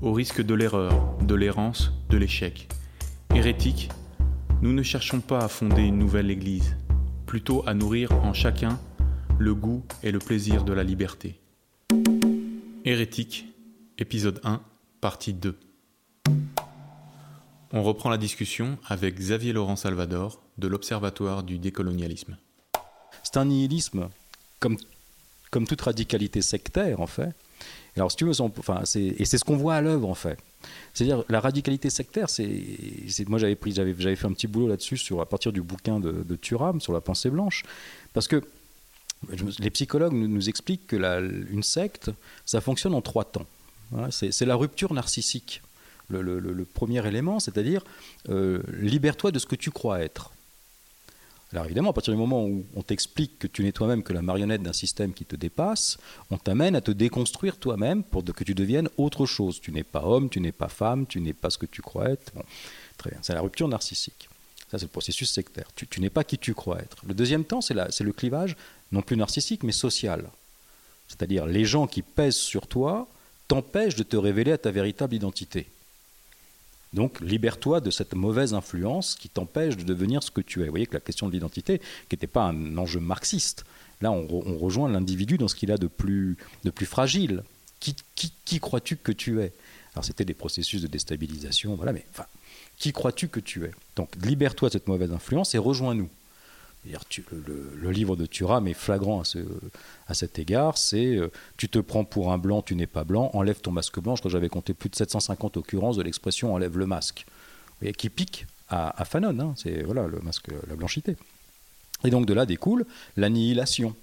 au risque de l'erreur, de l'errance, de l'échec. Hérétiques, nous ne cherchons pas à fonder une nouvelle Église, plutôt à nourrir en chacun le goût et le plaisir de la liberté. Hérétique, épisode 1, partie 2. On reprend la discussion avec Xavier Laurent Salvador de l'Observatoire du décolonialisme. C'est un nihilisme, comme, comme toute radicalité sectaire en fait, alors, si tu veux, et c'est ce qu'on voit à l'œuvre, en fait. C'est-à-dire, la radicalité sectaire, c'est. Moi, j'avais pris, j'avais fait un petit boulot là-dessus sur, à partir du bouquin de, de Thuram, sur la pensée blanche. Parce que les psychologues nous, expliquent que une secte, ça fonctionne en trois temps. c'est la rupture narcissique. Le, premier élément, c'est-à-dire euh, libère-toi de ce que tu crois être. Alors évidemment, à partir du moment où on t'explique que tu n'es toi-même que la marionnette d'un système qui te dépasse, on t'amène à te déconstruire toi-même pour que tu deviennes autre chose. Tu n'es pas homme, tu n'es pas femme, tu n'es pas ce que tu crois être. Très bien, c'est la rupture narcissique. Ça, c'est le processus sectaire. Tu, n'es pas qui tu crois être. Le deuxième temps, c'est le clivage, non plus narcissique, mais social. C'est-à-dire les gens qui pèsent sur toi t'empêchent de te révéler à ta véritable identité. Donc libère-toi de cette mauvaise influence qui t'empêche de devenir ce que tu es. Vous voyez que la question de l'identité, qui n'était pas un enjeu marxiste, là on, rejoint l'individu dans ce qu'il a de plus, fragile. Qui, qui, crois-tu que tu es? Alors c'était des processus de déstabilisation, voilà, mais enfin, qui crois-tu que tu es? Donc libère-toi de cette mauvaise influence et rejoins-nous le, livre de Thuram est flagrant à, cet égard. C'est euh, tu te prends pour un blanc, tu n'es pas blanc, enlève ton masque blanc. J'avais compté plus de 750 occurrences de l'expression enlève le masque. qui pique à, Fanon. Hein. c'est voilà le masque, la blanchité. Et donc de là découle l'annihilation.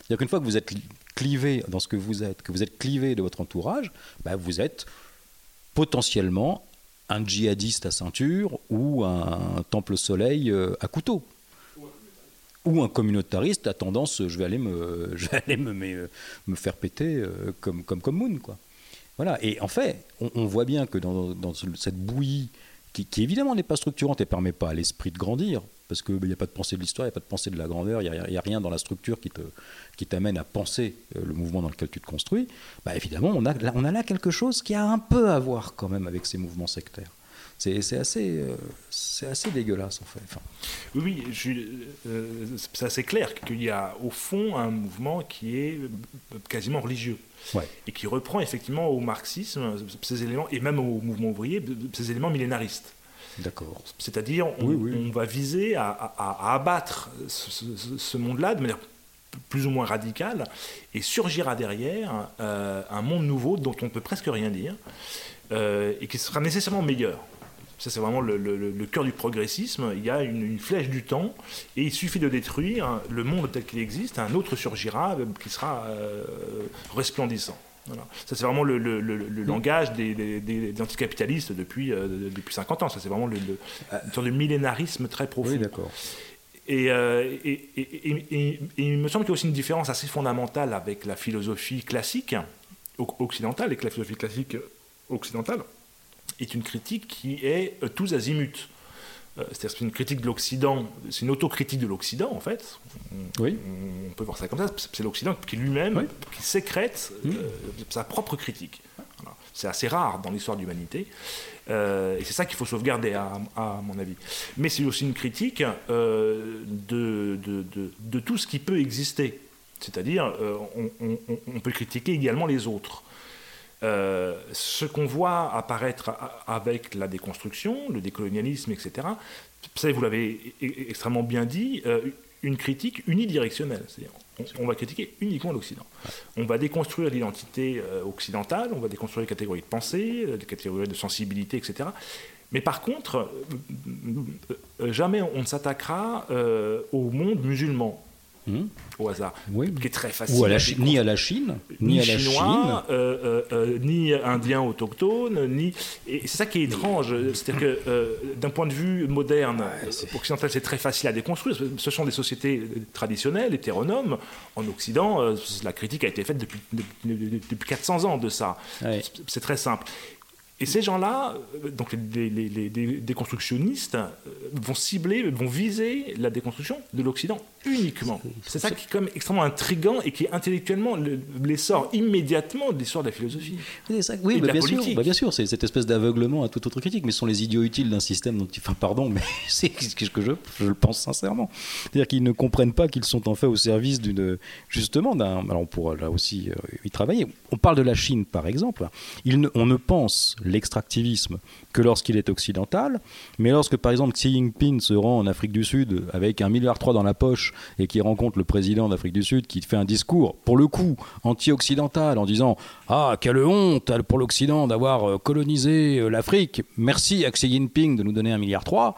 C'est-à-dire qu'une fois que vous êtes clivé dans ce que vous êtes, que vous êtes clivé de votre entourage, bah, vous êtes potentiellement un djihadiste à ceinture ou un temple soleil euh, à couteau ou un communautariste a tendance, je vais aller me, je vais aller me, me, faire péter euh, comme, comme, comme Moon. Quoi. Voilà. Et en fait, on, voit bien que dans, cette bouillie, qui, évidemment n'est pas structurante et permet pas à l'esprit de grandir, parce qu'il n'y a pas de pensée de l'histoire, il n'y a pas de pensée de la grandeur, il n'y a, rien dans la structure qui, t'amène à penser euh, le mouvement dans lequel tu te construis, bah évidemment, on a là quelque chose qui a un peu à voir quand même avec ces mouvements sectaires. C'est assez, euh, assez dégueulasse en fait. Oui, euh, c'est assez clair qu'il y a au fond un mouvement qui est quasiment religieux. Et qui reprend effectivement au marxisme ces éléments, et même au mouvement ouvrier, ces éléments millénaristes. D'accord. C'est-à-dire, on, va viser à, abattre ce, monde-là de manière plus ou moins radicale, et surgira derrière euh, un monde nouveau dont on ne peut presque rien dire, et qui sera nécessairement meilleur. Ça, c'est vraiment le, cœur du progressisme. Il y a une, flèche du temps et il suffit de détruire le monde tel qu'il existe. Un autre surgira euh, qui sera euh, resplendissant. Ça, c'est vraiment le, langage des, des, anticapitalistes depuis, euh, depuis 50 ans. Ça, c'est vraiment une sorte de millénarisme très profond. Oui, d'accord. Et, et, et, il me semble qu'il y a aussi une différence assez fondamentale avec la philosophie classique occidentale, et que la philosophie classique occidentale est une critique qui est euh, tous azimuts. Euh, c'est-à-dire c'est une critique de l'Occident, c'est une autocritique de l'Occident en fait. Oui. On peut voir ça comme ça. C'est l'Occident qui lui-même qui sécrète euh, sa propre critique. C'est assez rare dans l'histoire de l'humanité. et c'est ça qu'il faut sauvegarder, à, mon avis. Mais c'est aussi une critique de, de, de, tout ce qui peut exister. C'est-à-dire, on, on, peut critiquer également les autres. Ce qu'on voit apparaître avec la déconstruction, le décolonialisme, etc., ça, vous l'avez e-, e-, extrêmement bien dit, une critique unidirectionnelle. C'est-à-dire, on, va critiquer uniquement l'Occident. On va déconstruire l'identité occidentale, on va déconstruire les catégories de pensée, les catégories de sensibilité, etc. Mais par contre, euh, euh, jamais on ne s'attaquera euh, au monde musulman. Hmm. Au hasard, oui. qui est très facile. Ou à la ni à la Chine, ni, à la Chinois, Chine. ni indien autochtone, ni. Et c'est ça qui est étrange. C'est-à-dire que d'un point de vue moderne, occidental, c'est très facile à déconstruire. Ce sont des sociétés traditionnelles, hétéronomes. En Occident, la critique a été faite depuis, depuis, depuis 400 ans de ça. C'est très simple. Et ces gens-là, euh, donc les, les, déconstructionnistes, euh, vont cibler, vont viser la déconstruction de l'Occident uniquement. C'est ça qui est quand même extrêmement intrigant et qui intellectuellement l'essor immédiatement de l'histoire de la philosophie. Ça, oui, bah, bien, sûr, bah, bien, sûr, c'est cette espèce d'aveuglement à toute autre critique, mais ce sont les idiots utiles d'un système dont, enfin, pardon, mais c'est ce que je, je, le pense sincèrement. C'est-à-dire qu'ils ne comprennent pas qu'ils sont en fait au service d'une, justement, d'un. Alors on pourra là aussi euh, y travailler. On parle de la Chine, par exemple. On ne pense l'extractivisme que lorsqu'il est occidental, mais lorsque par exemple Xi Jinping se rend en Afrique du Sud avec un milliard trois dans la poche et qui rencontre le président d'Afrique du Sud qui fait un discours, pour le coup, anti-occidental en disant Ah, quelle honte pour l'Occident d'avoir euh, colonisé euh, l'Afrique, merci à Xi Jinping de nous donner un milliard trois.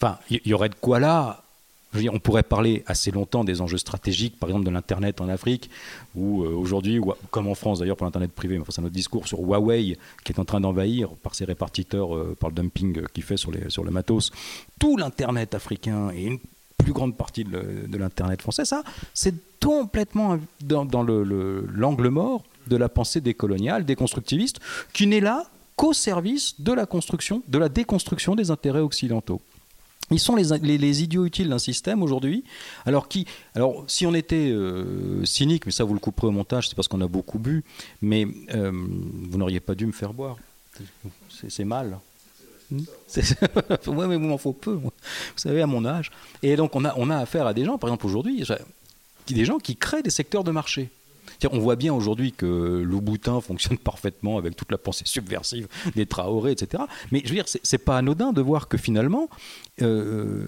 Enfin, il y, aurait de quoi là on pourrait parler assez longtemps des enjeux stratégiques, par exemple de l'Internet en Afrique, ou euh, aujourd'hui, comme en France d'ailleurs pour l'Internet privé, mais c'est un autre discours sur Huawei qui est en train d'envahir par ses répartiteurs, par le dumping qu'il fait sur, les, le matos, tout l'Internet africain et une plus grande partie de l'Internet français. Ça, c'est complètement dans, l'angle mort de la pensée décoloniale, déconstructiviste, qui n'est là qu'au service de la construction, de la déconstruction des intérêts occidentaux. Ils sont les, les, idiots utiles d'un système aujourd'hui. Alors, qui, si on était euh, cynique, mais ça vous le couperez au montage, c'est parce qu'on a beaucoup bu, mais euh, vous n'auriez pas dû me faire boire. C'est mal. Hmm? Ouais, mais il m'en faut peu, moi. vous savez, à mon âge. Et donc, on a, on a affaire à des gens, par exemple, aujourd'hui, des gens qui créent des secteurs de marché. On voit bien aujourd'hui que Louboutin fonctionne parfaitement avec toute la pensée subversive des Traoré, etc. Mais je veux dire, c'est pas anodin de voir que finalement, euh,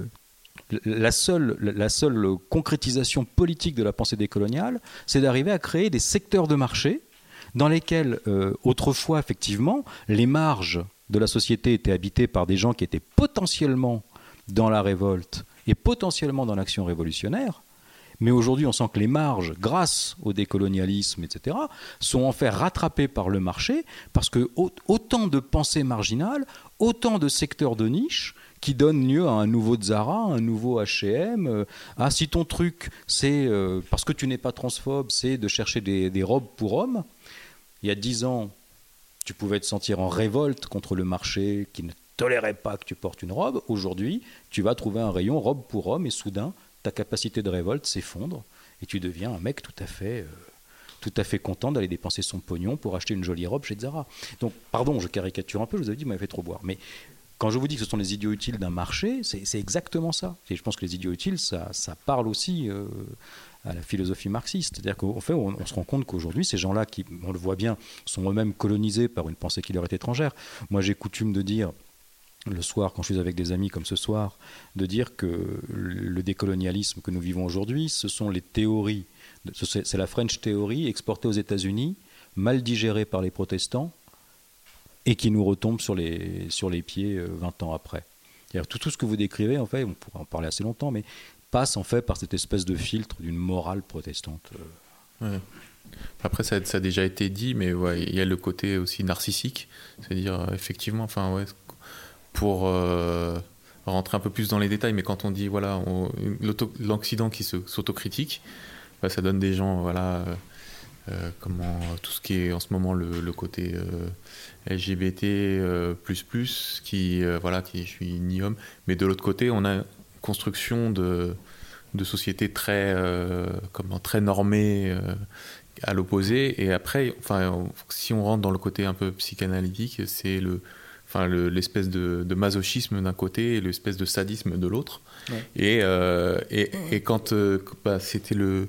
la, seule, la seule concrétisation politique de la pensée décoloniale, c'est d'arriver à créer des secteurs de marché dans lesquels, euh, autrefois, effectivement, les marges de la société était habitée par des gens qui étaient potentiellement dans la révolte et potentiellement dans l'action révolutionnaire, mais aujourd'hui on sent que les marges, grâce au décolonialisme, etc., sont en fait rattrapées par le marché, parce que autant de pensées marginales, autant de secteurs de niche qui donnent lieu à un nouveau Zara, un nouveau H&M. ah, si ton truc, c'est, euh, parce que tu n'es pas transphobe, c'est de chercher des, robes pour hommes, il y a dix ans, tu pouvais te sentir en révolte contre le marché qui ne tolérait pas que tu portes une robe. Aujourd'hui, tu vas trouver un rayon robe pour homme et soudain, ta capacité de révolte s'effondre et tu deviens un mec tout à fait, euh, tout à fait content d'aller dépenser son pognon pour acheter une jolie robe chez Zara. Donc, pardon, je caricature un peu, je vous avais dit, vous m'avez fait trop boire. Mais quand je vous dis que ce sont les idiots utiles d'un marché, c'est exactement ça. Et je pense que les idiots utiles, ça, ça parle aussi euh, à la philosophie marxiste. C'est-à-dire qu'en fait, on, se rend compte qu'aujourd'hui, ces gens-là, qui, on le voit bien, sont eux-mêmes colonisés par une pensée qui leur est étrangère. Moi, j'ai coutume de dire, le soir, quand je suis avec des amis comme ce soir, de dire que le décolonialisme que nous vivons aujourd'hui, ce sont les théories, c'est la French théorie exportée aux États-Unis, mal digérée par les protestants, et qui nous retombe sur les, sur les pieds 20 euh, ans après. Tout, tout ce que vous décrivez, en fait, on pourrait en parler assez longtemps, mais passe en fait par cette espèce de filtre d'une morale protestante. Euh. Après, ça, a déjà été dit, mais il y a le côté aussi narcissique, c'est-à-dire euh, effectivement, enfin ouais, pour euh, rentrer un peu plus dans les détails, mais quand on dit voilà, l'Occident qui s'autocritique, bah, ça donne des gens voilà. comment tout ce qui est en ce moment le, côté LGBT plus qui voilà qui je suis ni homme mais de l'autre côté on a construction de, de sociétés très, euh, comment, très normées euh, à l'opposé. Et après, enfin, si on rentre dans le côté un peu psychanalytique, c'est le, enfin, l'espèce de, de, masochisme d'un côté et l'espèce de sadisme de l'autre. Et, euh, et, et, quand bah, c'était le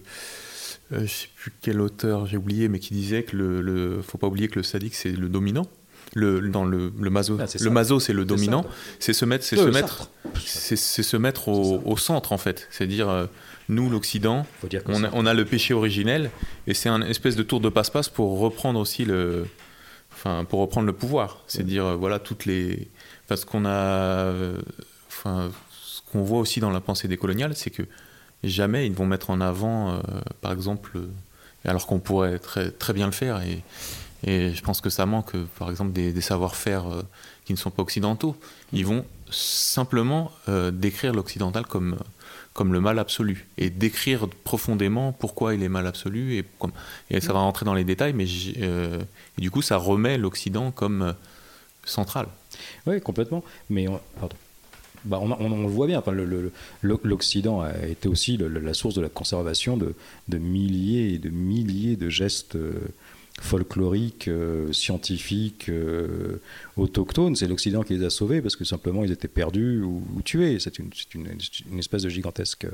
je ne sais plus quel auteur j'ai oublié, mais qui disait que le, le faut pas oublier que le sadique c'est le dominant. Le, dans le, le maso, ah, le maso c'est le dominant. C'est se mettre, c'est se mettre, c'est se mettre au, au, centre en fait. C'est-à-dire nous l'Occident, on, on, a le péché originel et c'est un espèce de tour de passe-passe pour reprendre aussi le, enfin pour reprendre le pouvoir. C'est dire voilà toutes les, parce qu'on a, enfin ce qu'on voit aussi dans la pensée décoloniale, c'est que jamais ils vont mettre en avant, euh, par exemple, euh, alors qu'on pourrait très, très bien le faire. Et, et, je pense que ça manque, par exemple, des, savoir-faire euh, qui ne sont pas occidentaux. Ils vont simplement décrire l'occidental comme, comme le mal absolu et décrire profondément pourquoi il est mal absolu. Et, et ça va rentrer dans les détails, mais du coup, ça remet l'Occident comme central. Oui, complètement. Mais pardon. Bah, on, le voit bien. L'Occident a été aussi la source de la conservation de, milliers et de milliers de gestes euh, folkloriques, euh, scientifiques, euh, autochtones. C'est l'Occident qui les a sauvés parce que simplement ils étaient perdus ou, tués. C'est une, espèce de gigantesque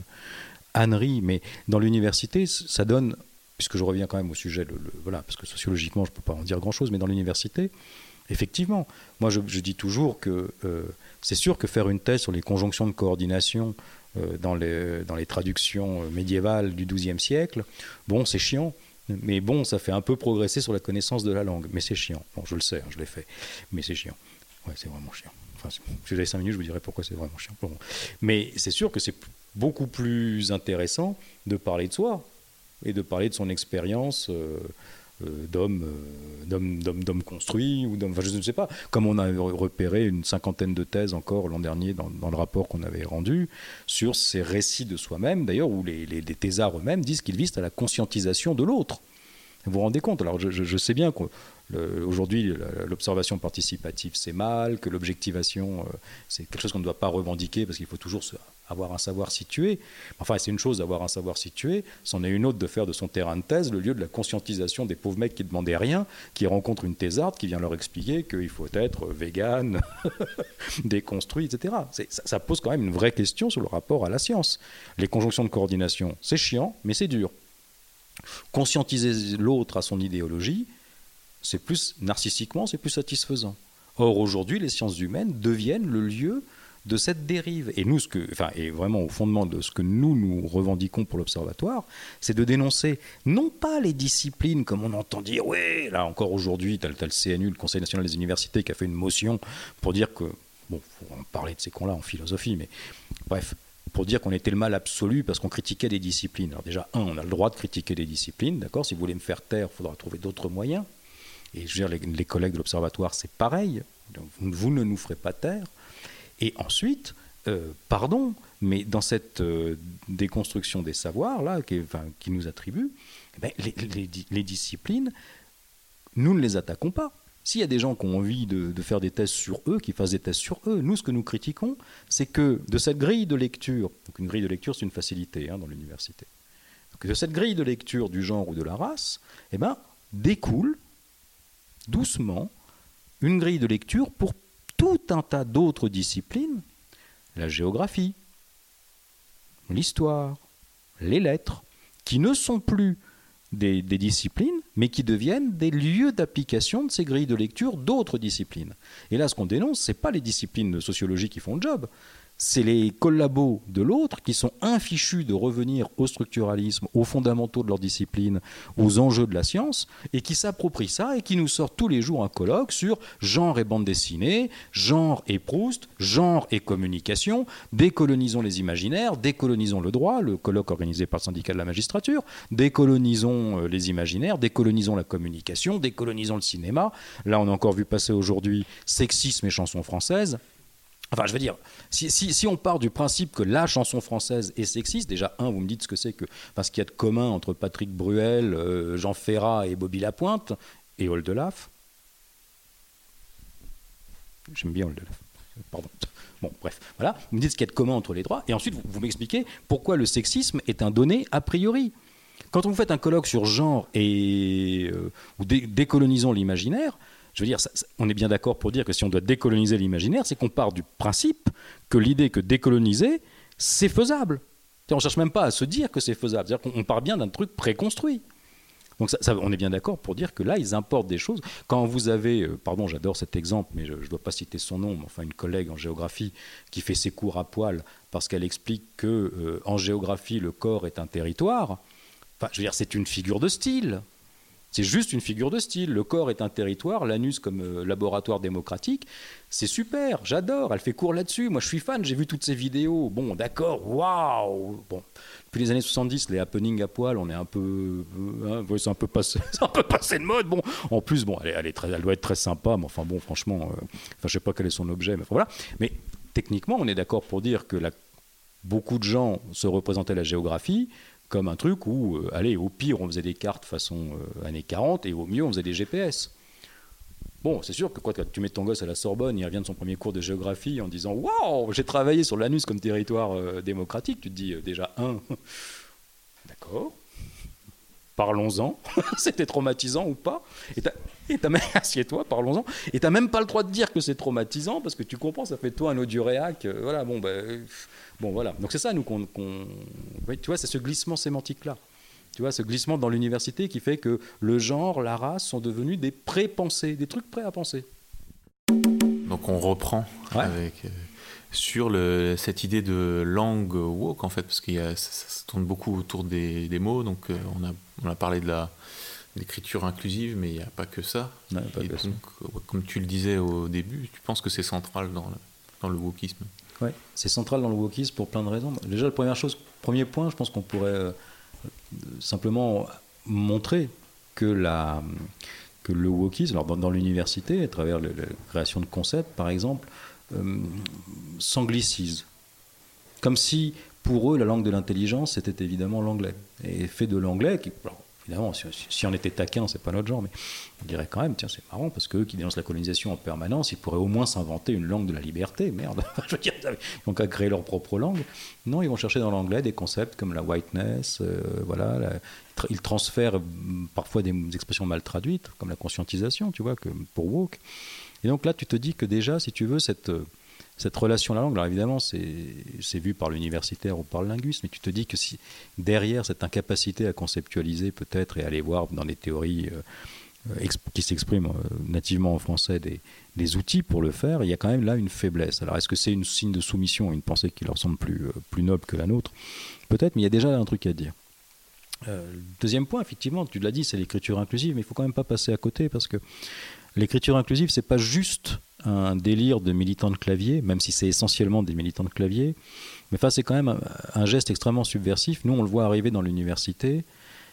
ânerie. Mais dans l'université, ça donne, puisque je reviens quand même au sujet, voilà, parce que sociologiquement je ne peux pas en dire grand-chose, mais dans l'université, effectivement, moi je, dis toujours que c'est sûr que faire une thèse sur les conjonctions de coordination euh, dans, les, dans les traductions euh, médiévales du XIIe siècle, bon, c'est chiant. Mais bon, ça fait un peu progresser sur la connaissance de la langue. Mais c'est chiant. Bon, je le sais, hein, je l'ai fait. Mais c'est chiant. Ouais, c'est vraiment chiant. Enfin, si j'avais cinq minutes, je vous dirais pourquoi c'est vraiment chiant. Mais c'est sûr que c'est beaucoup plus intéressant de parler de soi et de parler de son expérience. Euh, d'hommes d'hommes construits ou d'hommes, enfin, je ne sais pas, comme on a repéré une cinquantaine de thèses encore l'an dernier dans, le rapport qu'on avait rendu sur ces récits de soi-même, d'ailleurs, où les, les, thésards eux-mêmes disent qu'ils visent à la conscientisation de l'autre. Vous vous rendez compte? Alors je, je sais bien qu'aujourd'hui l'observation participative c'est mal, que l'objectivation euh, c'est quelque chose qu'on ne doit pas revendiquer parce qu'il faut toujours se avoir un savoir situé. Enfin, c'est une chose d'avoir un savoir situé, c'en est une autre de faire de son terrain de thèse le lieu de la conscientisation des pauvres mecs qui demandaient rien, qui rencontrent une thésarde qui vient leur expliquer qu'il faut être vegan, déconstruit, etc. Ça, ça pose quand même une vraie question sur le rapport à la science. Les conjonctions de coordination, c'est chiant, mais c'est dur. Conscientiser l'autre à son idéologie, c'est plus narcissiquement, c'est plus satisfaisant. Or, aujourd'hui, les sciences humaines deviennent le lieu de cette dérive. Et nous, ce que, enfin, et vraiment au fondement de ce que nous nous revendiquons pour l'Observatoire, c'est de dénoncer non pas les disciplines comme on entend dire, oui, là encore aujourd'hui, tel tel CNU, le Conseil national des universités, qui a fait une motion pour dire que, bon, faut en parler de ces cons-là en philosophie, mais bref, pour dire qu'on était le mal absolu parce qu'on critiquait des disciplines. Alors déjà, un, on a le droit de critiquer des disciplines, d'accord? Si vous voulez me faire taire, il faudra trouver d'autres moyens. Et je veux dire, les, collègues de l'Observatoire, c'est pareil. vous, ne nous ferez pas taire. Et ensuite, euh, pardon, mais dans cette euh, déconstruction des savoirs là, qui, nous attribue, eh ben, les, disciplines, nous ne les attaquons pas. S'il y a des gens qui ont envie de, faire des tests sur eux, qui fassent des tests sur eux, nous, ce que nous critiquons, c'est que de cette grille de lecture, donc une grille de lecture, c'est une facilité hein, dans l'université, de cette grille de lecture du genre ou de la race, eh ben, découle doucement une grille de lecture pour tout un tas d'autres disciplines, la géographie, l'histoire, les lettres, qui ne sont plus des, disciplines, mais qui deviennent des lieux d'application de ces grilles de lecture d'autres disciplines. Et là, ce qu'on dénonce, ce n'est pas les disciplines de sociologie qui font le job, c'est les collabos de l'autre qui sont infichus de revenir au structuralisme, aux fondamentaux de leur discipline, aux enjeux de la science, et qui s'approprient ça et qui nous sortent tous les jours un colloque sur genre et bande dessinée, genre et Proust, genre et communication, décolonisons les imaginaires, décolonisons le droit, le colloque organisé par le syndicat de la magistrature, décolonisons euh, les imaginaires, décolonisons la communication, décolonisons le cinéma. Là, on a encore vu passer aujourd'hui sexisme et chansons françaises. Enfin, je veux dire, si, on part du principe que la chanson française est sexiste, déjà, un, vous me dites ce que c'est que, enfin, ce qu'il y a de commun entre Patrick Bruel, euh, Jean Ferrat et Bobby Lapointe, et Oldelaf. J'aime bien Oldelaf. Pardon. Bon, bref, voilà. Vous me dites ce qu'il y a de commun entre les trois, et ensuite, vous, m'expliquez pourquoi le sexisme est un donné a priori. Quand vous faites un colloque sur genre et euh, ou décolonisons l'imaginaire, je veux dire, on est bien d'accord pour dire que si on doit décoloniser l'imaginaire, c'est qu'on part du principe que l'idée que décoloniser, c'est faisable. On cherche même pas à se dire que c'est faisable. C'est-à-dire qu'on part bien d'un truc préconstruit. Donc on est bien d'accord pour dire que là, ils importent des choses. Quand vous avez, euh, pardon, j'adore cet exemple, mais je ne dois pas citer son nom, mais enfin une collègue en géographie qui fait ses cours à poil parce qu'elle explique que euh, en géographie, le corps est un territoire. Enfin, je veux dire, c'est une figure de style. C'est juste une figure de style. Le corps est un territoire, l'anus comme euh, laboratoire démocratique. C'est super, j'adore. Elle fait cours là-dessus. Moi, je suis fan. J'ai vu toutes ces vidéos. Bon, d'accord, waouh. Bon, depuis les années 70, les happenings à poil, on est un peu, euh, hein, c'est un peu passé, un peu passé de mode. Bon, en plus, bon, elle, est très, elle doit être très sympa. Mais enfin, bon, franchement, euh, enfin, je sais pas quel est son objet, mais voilà. Mais techniquement, on est d'accord pour dire que beaucoup de gens se représentaient la géographie comme un truc où, euh, allez, au pire, on faisait des cartes façon euh, années 40 et au mieux, on faisait des GPS. Bon, c'est sûr que quoi, quand tu mets ton gosse à la Sorbonne, il revient de son premier cours de géographie en disant Waouh, j'ai travaillé sur l'anus comme territoire euh, démocratique. Tu te dis déjà, un, d'accord, parlons-en. C'était traumatisant ou pas? Et t'as même, assieds-toi, parlons-en. Et t'as même pas le droit de dire que c'est traumatisant parce que tu comprends, ça fait toi un audio voilà, bon, ben. Bon, voilà. Donc c'est ça, nous, qu'on. tu vois, c'est ce glissement sémantique-là. Tu vois, ce glissement dans l'université qui fait que le genre, la race sont devenus des pré-pensées, des trucs prêts à penser. Donc on reprend avec, euh, sur le, cette idée de langue woke, en fait, parce que ça, ça, tourne beaucoup autour des, mots. Donc euh, on, a, on a parlé de la l'écriture inclusive, mais il n'y a pas que ça. Et donc, comme tu le disais au début, tu penses que c'est central dans le, dans le wokisme? Ouais, c'est central dans le wokisme pour plein de raisons. Déjà, la première chose, premier point, je pense qu'on pourrait euh, simplement montrer que, la, que le wokisme, alors dans, l'université, à travers la création de concepts, par exemple, euh, s'anglicise. Comme si, pour eux, la langue de l'intelligence, c'était évidemment l'anglais. Et fait de l'anglais, qui, Évidemment, si, on était taquin, c'est pas notre genre, mais on dirait quand même, tiens, c'est marrant, parce qu'eux qui dénoncent la colonisation en permanence, ils pourraient au moins s'inventer une langue de la liberté, merde. Je veux dire, ils n'ont qu'à créer leur propre langue. Non, ils vont chercher dans l'anglais des concepts comme la whiteness, euh, voilà, ils transfèrent mm, parfois des expressions mal traduites, comme la conscientisation, tu vois, que pour woke. Et donc là, tu te dis que déjà, si tu veux, cette cette relation à la langue, alors évidemment, c'est vu par l'universitaire ou par le linguiste, mais tu te dis que si derrière cette incapacité à conceptualiser peut-être et aller voir dans des théories euh, qui s'expriment euh, nativement en français des, outils pour le faire, il y a quand même là une faiblesse. Alors est-ce que c'est une signe de soumission, une pensée qui leur semble plus, euh, plus noble que la nôtre? Peut-être, mais il y a déjà un truc à dire. deuxième point, effectivement, tu l'as dit, c'est l'écriture inclusive, mais il faut quand même pas passer à côté parce que l'écriture inclusive, c'est pas juste un délire de militants de clavier, même si c'est essentiellement des militants de clavier. Mais enfin, c'est quand même un, geste extrêmement subversif. Nous, on le voit arriver dans l'université.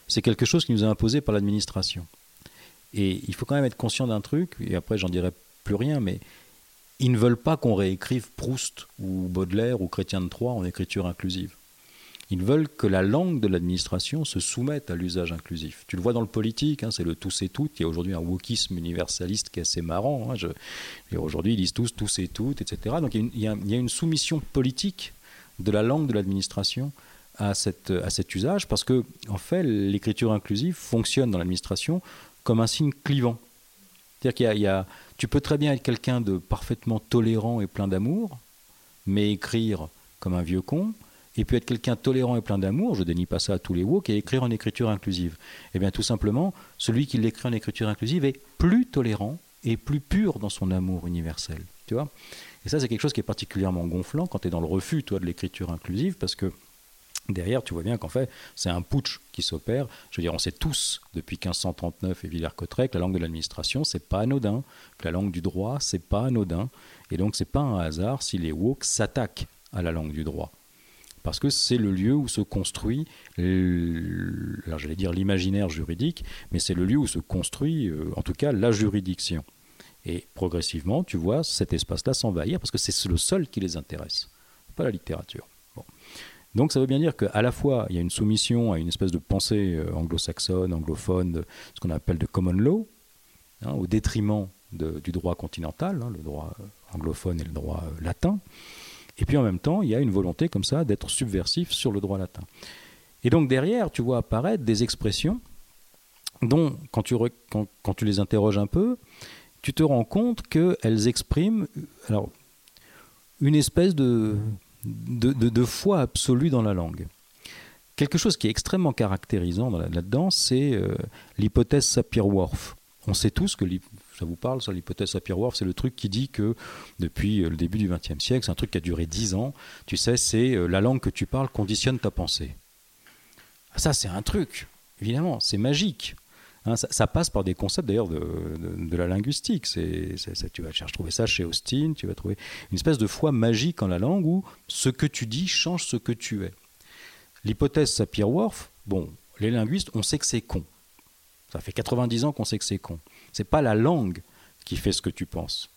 C'est quelque chose qui nous est imposé par l'administration. Et il faut quand même être conscient d'un truc, et après, j'en dirai plus rien, mais ils ne veulent pas qu'on réécrive Proust ou Baudelaire ou Chrétien de Troyes en écriture inclusive. Ils veulent que la langue de l'administration se soumette à l'usage inclusif. Tu le vois dans le politique, hein, c'est le tous et toutes. Il y a aujourd'hui un wokisme universaliste qui est assez marrant. Hein, aujourd'hui, ils disent tous, tous et toutes, etc. Donc il y, a une, soumission politique de la langue de l'administration à, à cet usage, parce que, en fait, l'écriture inclusive fonctionne dans l'administration comme un signe clivant. C'est-à-dire qu'il y, a, tu peux très bien être quelqu'un de parfaitement tolérant et plein d'amour, mais écrire comme un vieux con, et puis être quelqu'un tolérant et plein d'amour, je dénie pas ça à tous les woke, et écrire en écriture inclusive. Eh bien, tout simplement, celui qui l'écrit en écriture inclusive est plus tolérant et plus pur dans son amour universel. Tu vois Et ça, c'est quelque chose qui est particulièrement gonflant quand tu es dans le refus, toi, de l'écriture inclusive, parce que derrière, tu vois bien qu'en fait, c'est un putsch qui s'opère. Je veux dire, on sait tous, depuis 1539 et Villers-Cotterêts, que la langue de l'administration, c'est pas anodin, que la langue du droit, c'est pas anodin. Et donc, c'est pas un hasard si les woke s'attaquent à la langue du droit parce que c'est le lieu où se construit, j'allais dire l'imaginaire juridique, mais c'est le lieu où se construit, euh, en tout cas, la juridiction. Et progressivement, tu vois, cet espace-là s'envahir parce que c'est le seul qui les intéresse, pas la littérature. Donc ça veut bien dire qu'à la fois, il y a une soumission à une espèce de pensée euh, anglo-saxonne, anglophone, ce qu'on appelle de common law, hein, au détriment du droit continental, hein, le droit euh, anglophone et le droit latin. Et puis en même temps, il y a une volonté comme ça d'être subversif sur le droit latin. Et donc derrière, tu vois apparaître des expressions dont, quand tu, les interroges un peu, tu te rends compte qu'elles expriment alors, une espèce de, de, foi absolue dans la langue. quelque chose qui est extrêmement caractérisant là-dedans, c'est l'hypothèse Sapir-Whorf. On sait tous que ça vous parle, ça, l'hypothèse Sapir-Whorf, c'est le truc qui dit que depuis le début du XXe siècle, c'est un truc qui a duré dix ans, tu sais, c'est la langue que tu parles conditionne ta pensée. Ça, c'est un truc, évidemment, c'est magique. Hein, ça, passe par des concepts d'ailleurs de, la linguistique. C'est, tu vas chercher trouver ça chez Austin, tu vas trouver une espèce de foi magique en la langue où ce que tu dis change ce que tu es. L'hypothèse Sapir-Whorf, bon, les linguistes, on sait que c'est con. Ça fait 90 ans qu'on sait que c'est con. C'est pas la langue qui fait ce que tu penses.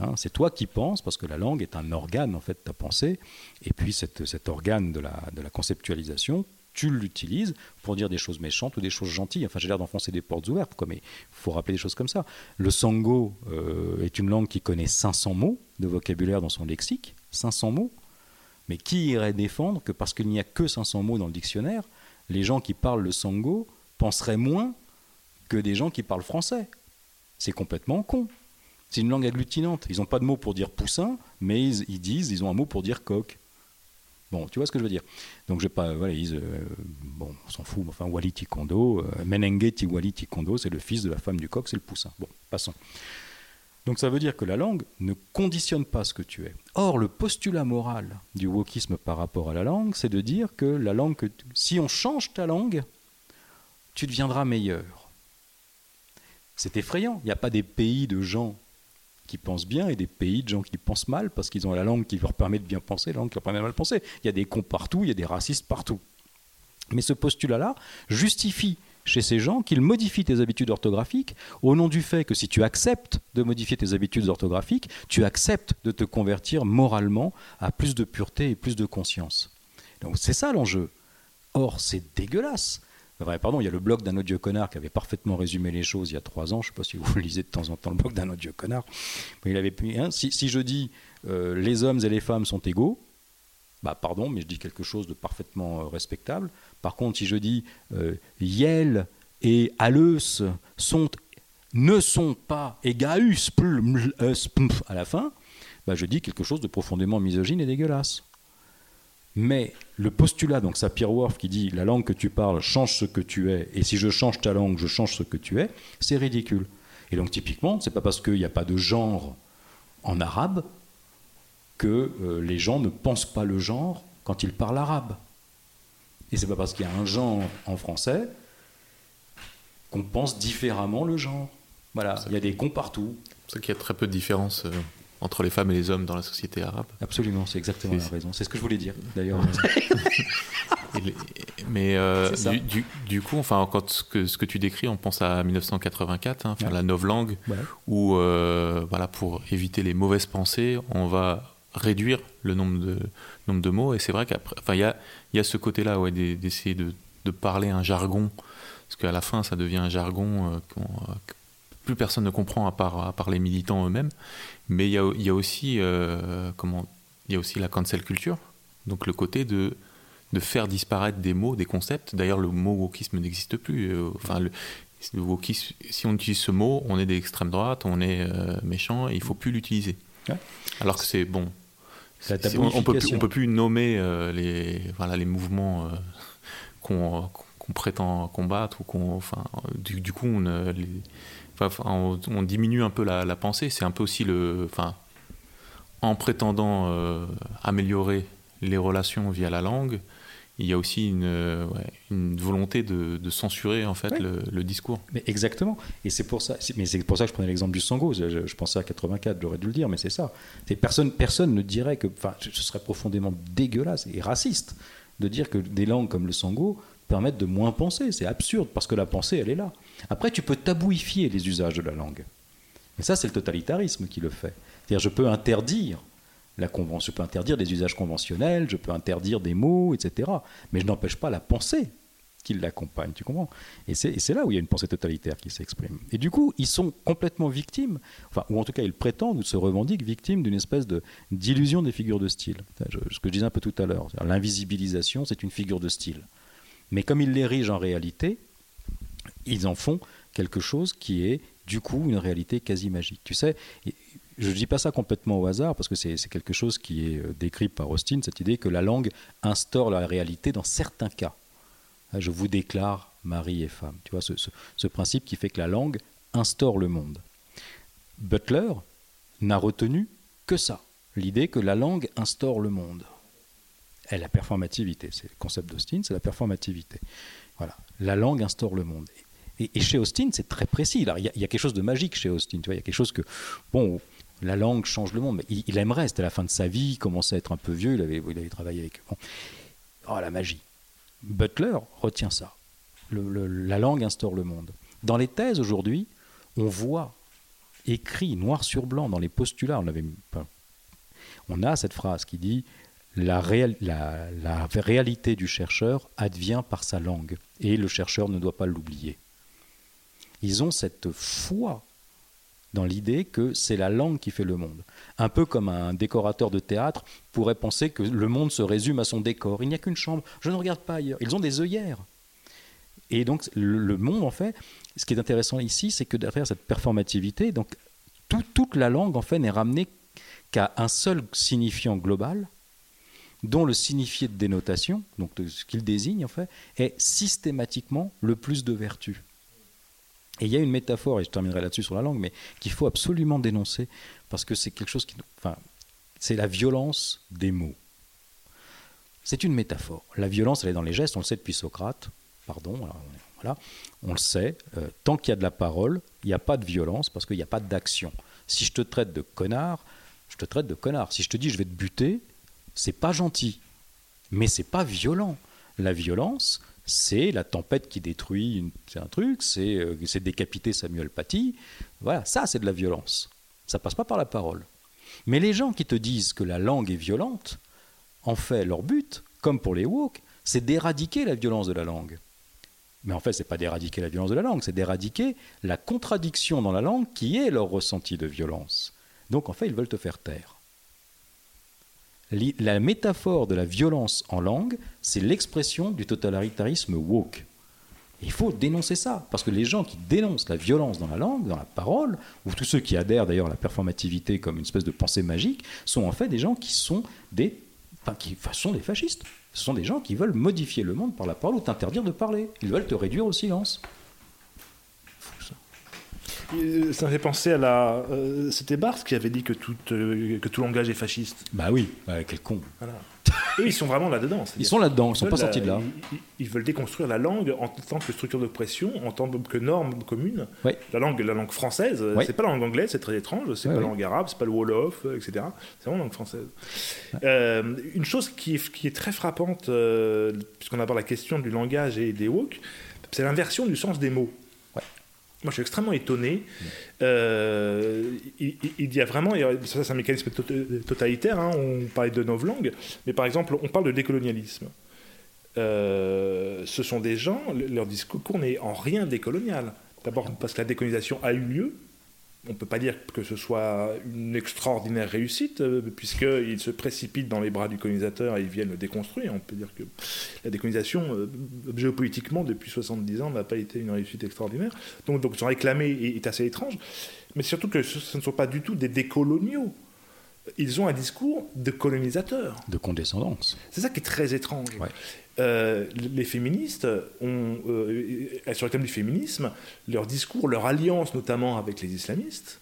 Hein. c'est toi qui penses, parce que la langue est un organe en fait de ta pensée, et puis cet organe de la, conceptualisation tu l'utilises pour dire des choses méchantes ou des choses gentilles. Enfin, j'ai l'air d'enfoncer des portes ouvertes, quoi, mais il faut rappeler des choses comme ça. Le sango euh, est une langue qui connaît 500 mots de vocabulaire dans son lexique, 500 mots. Mais qui irait défendre que parce qu'il n'y a que 500 mots dans le dictionnaire, les gens qui parlent le sango penseraient moins que des gens qui parlent français? C'est complètement con. C'est une langue agglutinante. Ils n'ont pas de mots pour dire poussin, mais ils, disent, ils ont un mot pour dire coq. Bon, tu vois ce que je veux dire. Donc, je pas, voilà, ils, euh, bon, on s'en fout, enfin, Wali Tikondo, euh, Menenge Tiwali Tikondo, c'est le fils de la femme du coq, c'est le poussin. Bon, passons. Donc, ça veut dire que la langue ne conditionne pas ce que tu es. Or, le postulat moral du wokisme par rapport à la langue, c'est de dire que la langue, que si on change ta langue, tu deviendras meilleur. C'est effrayant. Il n'y a pas des pays de gens qui pensent bien et des pays de gens qui pensent mal parce qu'ils ont la langue qui leur permet de bien penser, la langue qui leur permet de mal penser. Il y a des cons partout, il y a des racistes partout. Mais ce postulat-là justifie chez ces gens qu'ils modifient tes habitudes orthographiques au nom du fait que si tu acceptes de modifier tes habitudes orthographiques, tu acceptes de te convertir moralement à plus de pureté et plus de conscience. Donc c'est ça l'enjeu. Or, c'est dégueulasse pardon, il y a le blog d'un odieux connard qui avait parfaitement résumé les choses il y a trois ans. Je ne sais pas si vous lisez de temps en temps le blog d'un odieux connard. Mais il avait, hein, si, je dis euh, les hommes et les femmes sont égaux, bah pardon, mais je dis quelque chose de parfaitement euh, respectable. Par contre, si je dis euh, Yel et Aleus sont, ne sont pas égaus à la fin, bah je dis quelque chose de profondément misogyne et dégueulasse. Mais le postulat, donc Sapir-Whorf qui dit la langue que tu parles change ce que tu es, et si je change ta langue, je change ce que tu es, c'est ridicule. Et donc typiquement, c'est pas parce qu'il n'y a pas de genre en arabe que euh, les gens ne pensent pas le genre quand ils parlent arabe. Et c'est pas parce qu'il y a un genre en français qu'on pense différemment le genre. Voilà, il y a des cons partout. C'est ça qu'il y a très peu de différence euh, entre les femmes et les hommes dans la société arabe. Absolument, c'est exactement la raison. C'est ce que je voulais dire, d'ailleurs. mais euh, du, coup, enfin, quand ce que, ce que tu décris, on pense à 1984, hein, la novlangue, où, euh, voilà, pour éviter les mauvaises pensées, on va réduire le nombre de, nombre de mots. Et c'est vrai qu'après, enfin, il y a, y a ce côté-là, ouais, d'essayer de, de, parler un jargon, parce qu'à la fin, ça devient un jargon euh, que plus personne ne comprend à part, à part les militants eux-mêmes. Mais il y a, y a, aussi, euh, comment, il y a aussi la cancel culture, donc le côté de, de faire disparaître des mots, des concepts. D'ailleurs, le mot wokisme n'existe plus. Euh, enfin, le, wokisme, si on utilise ce mot, on est d'extrême droite, on est euh, méchant, et il faut plus l'utiliser. Alors que c'est bon. on, peut plus, on peut plus nommer les, voilà, les mouvements qu'on prétend combattre ou qu'on, enfin, du, du coup, on, les, on, diminue un peu la, pensée. C'est un peu aussi le. Enfin, en prétendant euh, améliorer les relations via la langue, il y a aussi une, volonté de, censurer en fait le, discours. Mais exactement. Et c'est pour ça. Mais c'est pour ça que je prenais l'exemple du Sango. Je, pensais à 84, j'aurais dû le dire, mais c'est ça. Personne, personne ne dirait que. Enfin, ce serait profondément dégueulasse et raciste de dire que des langues comme le Sango permettent de moins penser. C'est absurde parce que la pensée, elle est là. Après, tu peux tabouifier les usages de la langue. Et ça, c'est le totalitarisme qui le fait. C'est-à-dire, je peux interdire la convention, je peux interdire des usages conventionnels, je peux interdire des mots, etc. Mais je n'empêche pas la pensée qui l'accompagne, tu comprends? Et c'est là où il y a une pensée totalitaire qui s'exprime. Et du coup, ils sont complètement victimes, enfin, ou en tout cas, ils prétendent ou se revendiquent victimes d'une espèce d'illusion des figures de style. ce que je disais un peu tout à l'heure, l'invisibilisation, c'est une figure de style. Mais comme ils l'érigent en réalité, ils en font quelque chose qui est du coup une réalité quasi magique. Tu sais, je ne dis pas ça complètement au hasard parce que c'est quelque chose qui est euh, décrit par Austin, cette idée que la langue instaure la réalité dans certains cas. Ah, je vous déclare mari et femme. Tu vois, ce, principe qui fait que la langue instaure le monde. Butler n'a retenu que ça, l'idée que la langue instaure le monde. Et la performativité, c'est le concept d'Austin, c'est la performativité. Voilà, la langue instaure le monde. Et, chez Austin, c'est très précis. il, y a, quelque chose de magique chez Austin. Tu vois, il y a quelque chose que, bon, la langue change le monde. Il, aimerait, c'était la fin de sa vie, il commençait à être un peu vieux, il avait, il avait travaillé avec. Bon. Oh, la magie. Butler retient ça. la langue instaure le monde. Dans les thèses aujourd'hui, on voit écrit noir sur blanc dans les postulats, on, avait, on a cette phrase qui dit la, réalité du chercheur advient par sa langue et le chercheur ne doit pas l'oublier. Ils ont cette foi dans l'idée que c'est la langue qui fait le monde. Un peu comme un décorateur de théâtre pourrait penser que le monde se résume à son décor. Il n'y a qu'une chambre, je ne regarde pas ailleurs. Ils ont des œillères. Et donc le, monde, en fait, ce qui est intéressant ici, c'est que derrière cette performativité, donc toute la langue, en fait, n'est ramenée qu'à un seul signifiant global, dont le signifié de dénotation, donc ce qu'il désigne, en fait, est systématiquement le plus de vertu. Et il y a une métaphore, et je terminerai là-dessus sur la langue, mais qu'il faut absolument dénoncer, parce que c'est quelque chose qui... Enfin, c'est la violence des mots. C'est une métaphore. La violence, elle est dans les gestes, on le sait depuis Socrate, pardon, voilà, on le sait. Euh, tant qu'il y a de la parole, il n'y a pas de violence, parce qu'il n'y a pas d'action. Si je te traite de connard, je te traite de connard. Si je te dis je vais te buter, c'est pas gentil, mais c'est pas violent. La violence, c'est la tempête qui détruit un truc, euh, c'est décapiter Samuel Paty. Voilà, ça c'est de la violence. Ça passe pas par la parole. Mais les gens qui te disent que la langue est violente, en fait, leur but, comme pour les woke, c'est d'éradiquer la violence de la langue. Mais en fait, c'est pas d'éradiquer la violence de la langue, c'est d'éradiquer la contradiction dans la langue qui est leur ressenti de violence. Donc en fait, ils veulent te faire taire. La métaphore de la violence en langue, c'est l'expression du totalitarisme woke. Il faut dénoncer ça, parce que les gens qui dénoncent la violence dans la langue, dans la parole, ou tous ceux qui adhèrent d'ailleurs à la performativité comme une espèce de pensée magique, sont en fait des gens qui sont des, qui sont des fascistes. Ce sont des gens qui veulent modifier le monde par la parole ou t'interdire de parler. Ils veulent te réduire au silence. Ça me fait penser à la. Euh, c'était Barthes qui avait dit que tout, euh, que tout langage est fasciste. Bah oui, bah, quel con. Eux, ils sont vraiment là-dedans. Ils sont là-dedans, ils ne sont pas sortis de là. Ils, veulent déconstruire la langue en tant que structure d'oppression, en tant que norme commune. La, langue, la langue française, ce c'est pas la langue anglaise, c'est très étrange, c'est pas la langue arabe, c'est pas le Wolof, euh, etc. C'est vraiment la langue française. une chose qui est, qui est très frappante, puisqu'on aborde la question du langage et des woke, c'est l'inversion du sens des mots. Moi, je suis extrêmement étonné. Euh, il, y a vraiment, ça c'est un mécanisme totalitaire, hein, on parlait de langues, mais par exemple, on parle de décolonialisme. Euh, ce sont des gens, leur discours n'est en rien décolonial. D'abord parce que la décolonisation a eu lieu, on ne peut pas dire que ce soit une extraordinaire réussite, euh, puisqu'ils se précipitent dans les bras du colonisateur et ils viennent le déconstruire. On peut dire que la décolonisation, euh, géopolitiquement, depuis 70 ans, n'a pas été une réussite extraordinaire. Donc, donc son réclamé est, assez étrange. Mais surtout que ce, ne sont pas du tout des décoloniaux. Ils ont un discours de colonisateur. De condescendance. C'est ça qui est très étrange. Euh, les féministes ont, euh, sur le thème du féminisme, leur discours, leur alliance notamment avec les islamistes,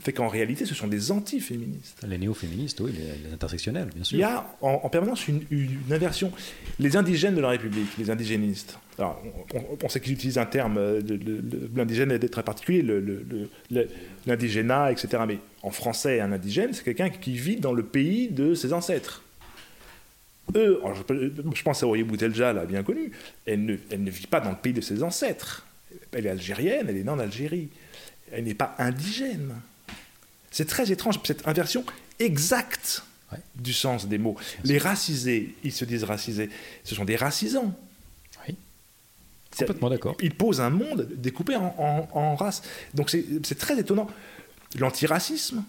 fait qu'en réalité, ce sont des anti-féministes. Les néo-féministes, oui, les, intersectionnels, bien sûr. Il y a en, permanence une, inversion. Les indigènes de la République, les indigénistes, alors, on, sait qu'ils utilisent un terme, euh, l'indigène est très particulier, l'indigénat, etc. Mais en français, un indigène, c'est quelqu'un qui vit dans le pays de ses ancêtres eux, je, pense à Oye Boutelja, là, bien connue, elle ne, elle ne vit pas dans le pays de ses ancêtres. Elle est algérienne, elle est née en Algérie. Elle n'est pas indigène. C'est très étrange, cette inversion exacte du sens des mots. Les racisés, ils se disent racisés, ce sont des racisants. Oui. Complètement d'accord. Ils posent un monde découpé en, en, en races. Donc c'est très étonnant. L'antiracisme,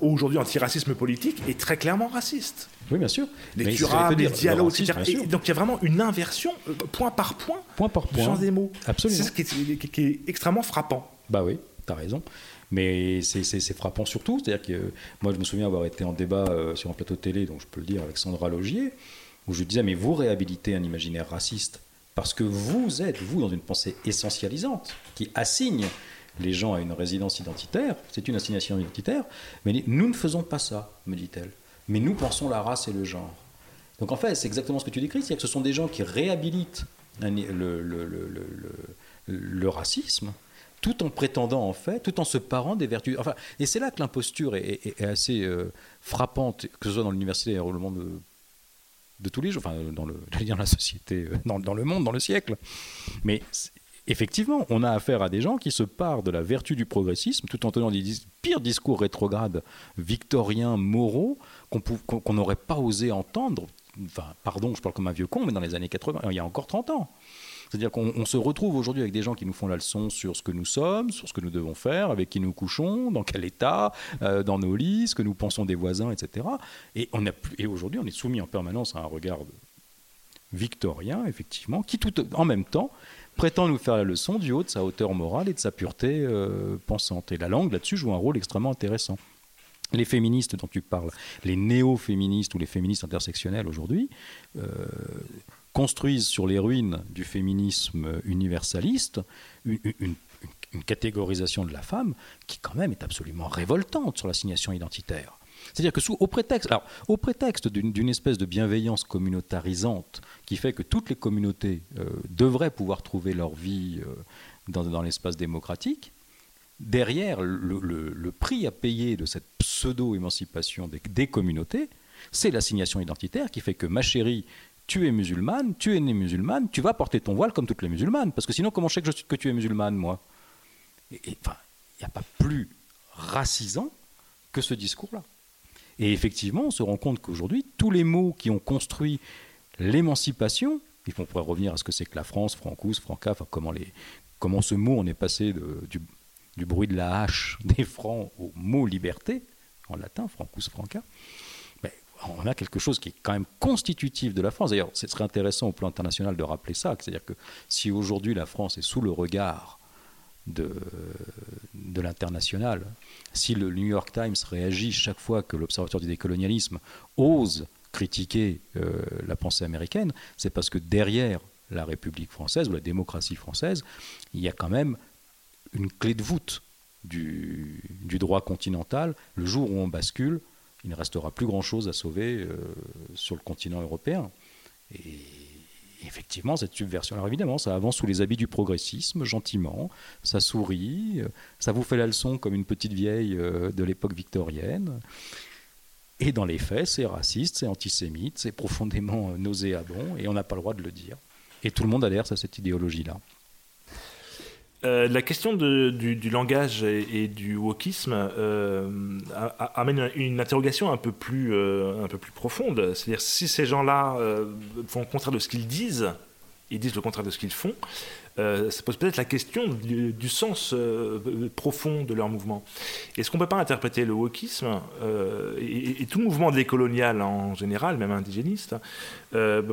aujourd'hui antiracisme politique, est très clairement raciste. Oui, bien sûr. Les curables, les dialogues, etc. donc il y a vraiment une inversion, euh, point par point, point par point, sens des mots. Absolument. C'est ce qui est, extrêmement frappant. Bah oui, tu as raison. Mais c'est frappant surtout. C'est-à-dire que moi, je me souviens avoir été en débat euh, sur un plateau de télé, donc je peux le dire, avec Sandra Logier, où je disais, mais vous réhabilitez un imaginaire raciste Parce que vous êtes, vous, dans une pensée essentialisante qui assigne les gens à une résidence identitaire, c'est une assignation identitaire, mais nous ne faisons pas ça, me dit-elle. Mais nous pensons la race et le genre. Donc en fait, c'est exactement ce que tu décris, c'est-à-dire que ce sont des gens qui réhabilitent le, racisme, tout en prétendant en fait, tout en se parant des vertus. Enfin, et c'est là que l'imposture est, assez euh, frappante, que ce soit dans l'université ou le monde de, tous les jours, enfin dans dans la société, euh, dans, dans, le monde, dans le siècle. Mais effectivement, on a affaire à des gens qui se parent de la vertu du progressisme tout en tenant des pires discours rétrogrades, victoriens, moraux, qu'on n'aurait pas osé entendre. Enfin, pardon, je parle comme un vieux con, mais dans les années 80, il y a encore 30 ans. C'est-à-dire qu'on se retrouve aujourd'hui avec des gens qui nous font la leçon sur ce que nous sommes, sur ce que nous devons faire, avec qui nous couchons, dans quel état, euh, dans nos lits, ce que nous pensons des voisins, etc. Et, et aujourd'hui, on est soumis en permanence à un regard victorien, effectivement, qui tout en même temps prétend nous faire la leçon du haut de sa hauteur morale et de sa pureté euh, pensante. Et la langue, là-dessus, joue un rôle extrêmement intéressant. Les féministes dont tu parles, les néo-féministes ou les féministes intersectionnels aujourd'hui, euh, construisent sur les ruines du féminisme universaliste une, une, catégorisation de la femme qui quand même est absolument révoltante sur l'assignation identitaire. C'est-à-dire que sous, au prétexte, alors, au prétexte d'une espèce de bienveillance communautarisante qui fait que toutes les communautés euh, devraient pouvoir trouver leur vie euh, dans, l'espace démocratique, derrière le, prix à payer de cette pseudo-émancipation des, des communautés, c'est l'assignation identitaire qui fait que ma chérie, tu es musulmane, tu es née musulmane, tu vas porter ton voile comme toutes les musulmanes. Parce que sinon, comment je sais que, je, que tu es musulmane, moi? Enfin, il n'y a pas plus racisant que ce discours-là. Et effectivement, on se rend compte qu'aujourd'hui, tous les mots qui ont construit l'émancipation, on pourrait revenir à ce que c'est que la France, Francus, Franca, enfin, comment, les, comment ce mot on est passé du, bruit de la hache des francs au mot liberté, en latin, Francus, Franca on a quelque chose qui est quand même constitutif de la France. D'ailleurs, ce serait intéressant au plan international de rappeler ça, c'est-à-dire que si aujourd'hui la France est sous le regard de, de l'international, si le New York Times réagit chaque fois que l'Observatoire du décolonialisme ose critiquer euh, la pensée américaine, c'est parce que derrière la République française ou la démocratie française, il y a quand même une clé de voûte du, du droit continental. Le jour où on bascule, il ne restera plus grand-chose à sauver euh, sur le continent européen. Et effectivement, cette subversion, alors évidemment, ça avance sous les habits du progressisme, gentiment, ça sourit, euh, ça vous fait la leçon comme une petite vieille euh, de l'époque victorienne. Et dans les faits, c'est raciste, c'est antisémite, c'est profondément nauséabond, et on n'a pas le droit de le dire. Et tout le monde adhère à cette idéologie-là. Euh, la question du, langage et, du wokisme euh, amène une, interrogation un peu plus, euh, un peu plus profonde. C'est-à-dire si ces gens-là font le contraire de ce qu'ils disent, ils disent le contraire de ce qu'ils font, euh, ça pose peut-être la question du, sens euh, profond de leur mouvement. Est-ce qu'on ne peut pas interpréter le wokisme euh, et, tout mouvement décolonial en général, même indigéniste,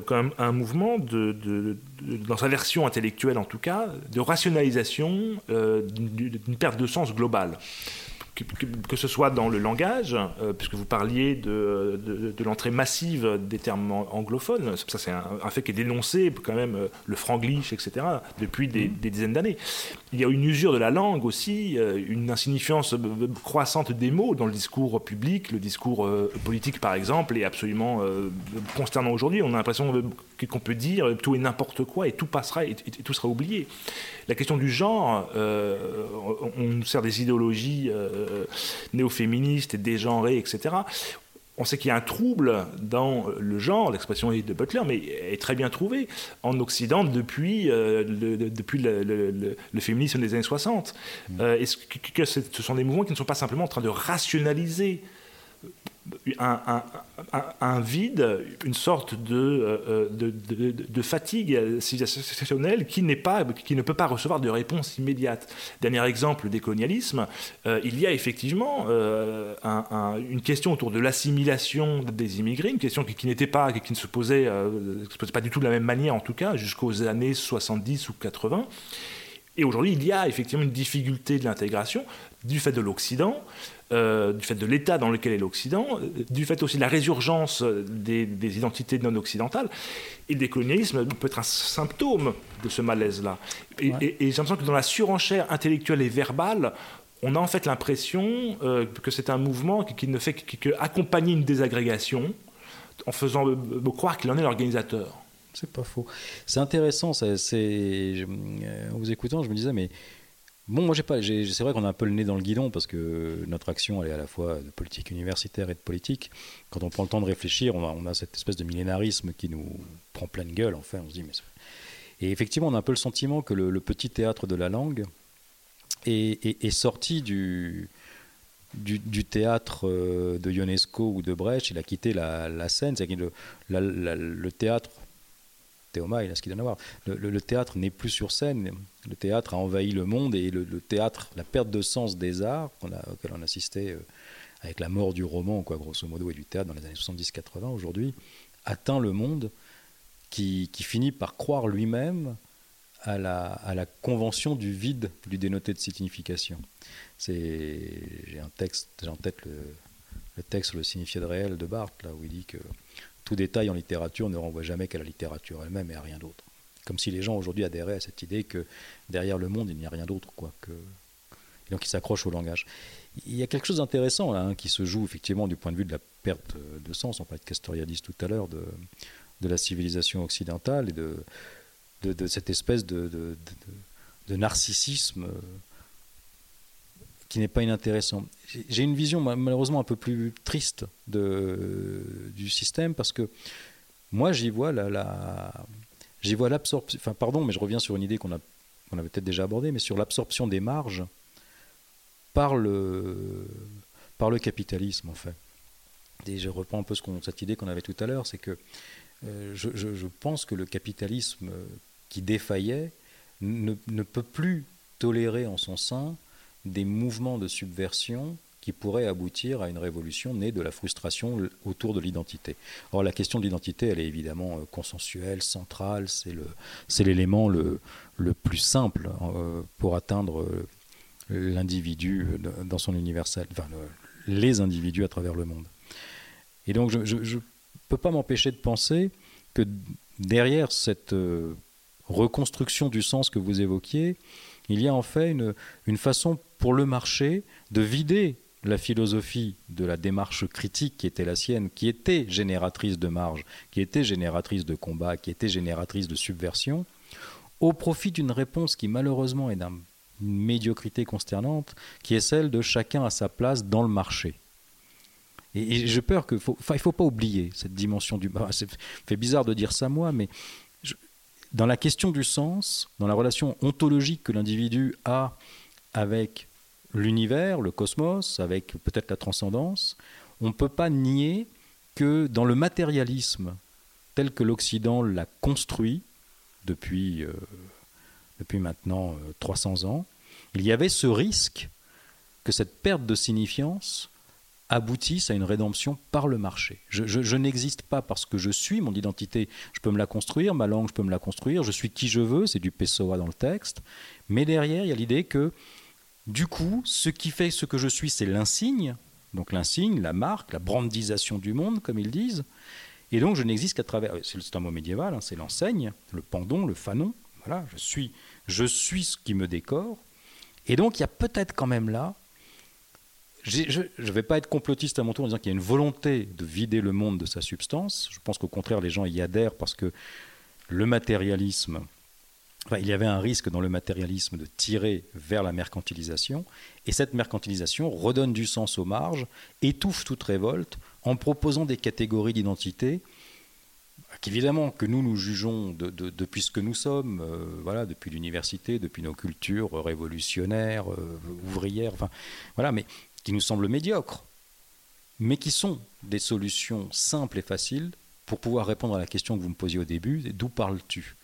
comme un mouvement dans sa version intellectuelle en tout cas, de rationalisation d'une perte de sens globale? Que, ce soit dans le langage, euh, puisque vous parliez de, de, l'entrée massive des termes anglophones, ça c'est un, fait qui est dénoncé, quand même, euh, le franglish, etc., depuis des, mmh. des dizaines d'années. Il y a une usure de la langue aussi, euh, une insignifiance croissante des mots dans le discours public, le discours politique par exemple, est absolument consternant aujourd'hui. On a l'impression qu'on peut dire tout et n'importe quoi et tout passera et, tout sera oublié. La question du genre, on nous sert des idéologies euh, néo-féministes et dégenrés, etc. On sait qu'il y a un trouble dans le genre, l'expression est de Butler, mais est très bien trouvée en Occident depuis, euh, le, depuis le, féminisme des années 60. Mm. Euh, que, ce sont des mouvements qui ne sont pas simplement en train de rationaliser un, vide, une sorte de, euh, de, de, fatigue civilisationnelle qui, pas, qui ne peut pas recevoir de réponse immédiate. Dernier exemple des euh, il y a effectivement euh, une question autour de l'assimilation des immigrés, une question qui, n'était pas, qui ne se posait, se posait pas du tout de la même manière en tout cas, jusqu'aux années 70 ou 80. Et aujourd'hui, il y a effectivement une difficulté de l'intégration du fait de l'Occident, euh, du fait de l'état dans lequel est l'Occident, euh, du fait aussi de la résurgence des, identités non occidentales. Et le décolonialisme peut être un symptôme de ce malaise-là. Et, j'ai l'impression que dans la surenchère intellectuelle et verbale, on a en fait l'impression euh, que c'est un mouvement qui, ne fait qu'accompagner une désagrégation en faisant croire qu'il en est l'organisateur. C'est pas faux. C'est intéressant. C'est, en vous écoutant, je me disais, mais Bon, moi, j'ai pas. c'est vrai qu'on a un peu le nez dans le guidon parce que notre action, elle est à la fois de politique universitaire et de politique. Quand on prend le temps de réfléchir, on a, cette espèce de millénarisme qui nous prend pleine gueule. Enfin, on se dit, mais. Et effectivement, on a un peu le sentiment que le, petit théâtre de la langue est, sorti du, théâtre euh, de Ionesco ou de Brecht. Il a quitté la, scène. C'est-à-dire le, le théâtre Théoma, il a ce qu'il doit avoir. Le, théâtre n'est plus sur scène. Le théâtre a envahi le monde et le, théâtre, la perte de sens des arts qu'on a, auquel on assistait euh, avec la mort du roman, quoi, grosso modo, et du théâtre dans les années 70-80 aujourd'hui, atteint le monde qui, finit par croire lui-même à la, la, convention du vide lui dénoté de signification. J'ai un texte, j'ai en tête le, le texte Le signifié de réel de Barthes, là, où il dit que tout détail en littérature ne renvoie jamais qu'à la littérature elle-même et à rien d'autre. Comme si les gens aujourd'hui adhéraient à cette idée que derrière le monde, il n'y a rien d'autre. Quoi, que... Et donc ils s'accrochent au langage. Il y a quelque chose d'intéressant là, hein, qui se joue effectivement du point de vue de la perte de sens. On parlait de Castoriadis tout à l'heure, de, la civilisation occidentale et de, cette espèce de, de narcissisme qui n'est pas inintéressant. J'ai une vision malheureusement un peu plus triste du système parce que moi j'y vois la, j'y vois l'absorption. Enfin pardon, mais je reviens sur une idée qu'on a avait peut-être déjà abordée, mais sur l'absorption des marges par le par le capitalisme en fait. Et je reprends un peu ce cette idée qu'on avait tout à l'heure, c'est que euh, je, je, pense que le capitalisme qui défaillait ne, ne peut plus tolérer en son sein des mouvements de subversion qui pourraient aboutir à une révolution née de la frustration autour de l'identité. Or, la question de l'identité, elle est évidemment euh, consensuelle, centrale, c'est l'élément le, le, plus simple euh, pour atteindre euh, l'individu dans son universel, enfin, les individus à travers le monde. Et donc, je ne peux pas m'empêcher de penser que derrière cette reconstruction du sens que vous évoquiez, il y a en fait une, façon pour le marché de vider la philosophie de la démarche critique qui était la sienne, qui était génératrice de marge, qui était génératrice de combat, qui était génératrice de subversion, au profit d'une réponse qui malheureusement est d'une médiocrité consternante, qui est celle de chacun à sa place dans le marché. Et, j'ai peur que, il ne faut pas oublier cette dimension du. Ça fait bizarre de dire ça moi, mais dans la question du sens, dans la relation ontologique que l'individu a avec l'univers, le cosmos, avec peut-être la transcendance, on ne peut pas nier que dans le matérialisme tel que l'Occident l'a construit depuis, euh, maintenant 300 euh, ans, il y avait ce risque que cette perte de signifiance aboutisse à une rédemption par le marché. Je, n'existe pas parce que je suis, mon identité, je peux me la construire, ma langue, je peux me la construire, je suis qui je veux, c'est du Pessoa dans le texte, mais derrière, il y a l'idée que du coup, ce qui fait ce que je suis, c'est l'insigne, donc l'insigne, la marque, la brandisation du monde, comme ils disent. Et donc, je n'existe qu'à travers. C'est un mot médiéval, hein, c'est l'enseigne, le pendon, le fanon. Voilà, je suis, je suis ce qui me décore. Et donc, il y a peut-être quand même là. Je ne vais pas être complotiste à mon tour en disant qu'il y a une volonté de vider le monde de sa substance. Je pense qu'au contraire, les gens y adhèrent parce que le matérialisme, il y avait un risque dans le matérialisme de tirer vers la mercantilisation, et cette mercantilisation redonne du sens aux marges, étouffe toute révolte en proposant des catégories d'identité qu'évidemment que nous nous jugeons depuis ce que nous sommes, euh, voilà, depuis l'université, depuis nos cultures révolutionnaires, euh, ouvrières, enfin, voilà, mais qui nous semblent médiocres, mais qui sont des solutions simples et faciles pour pouvoir répondre à la question que vous me posiez au début, d'où parles-tu?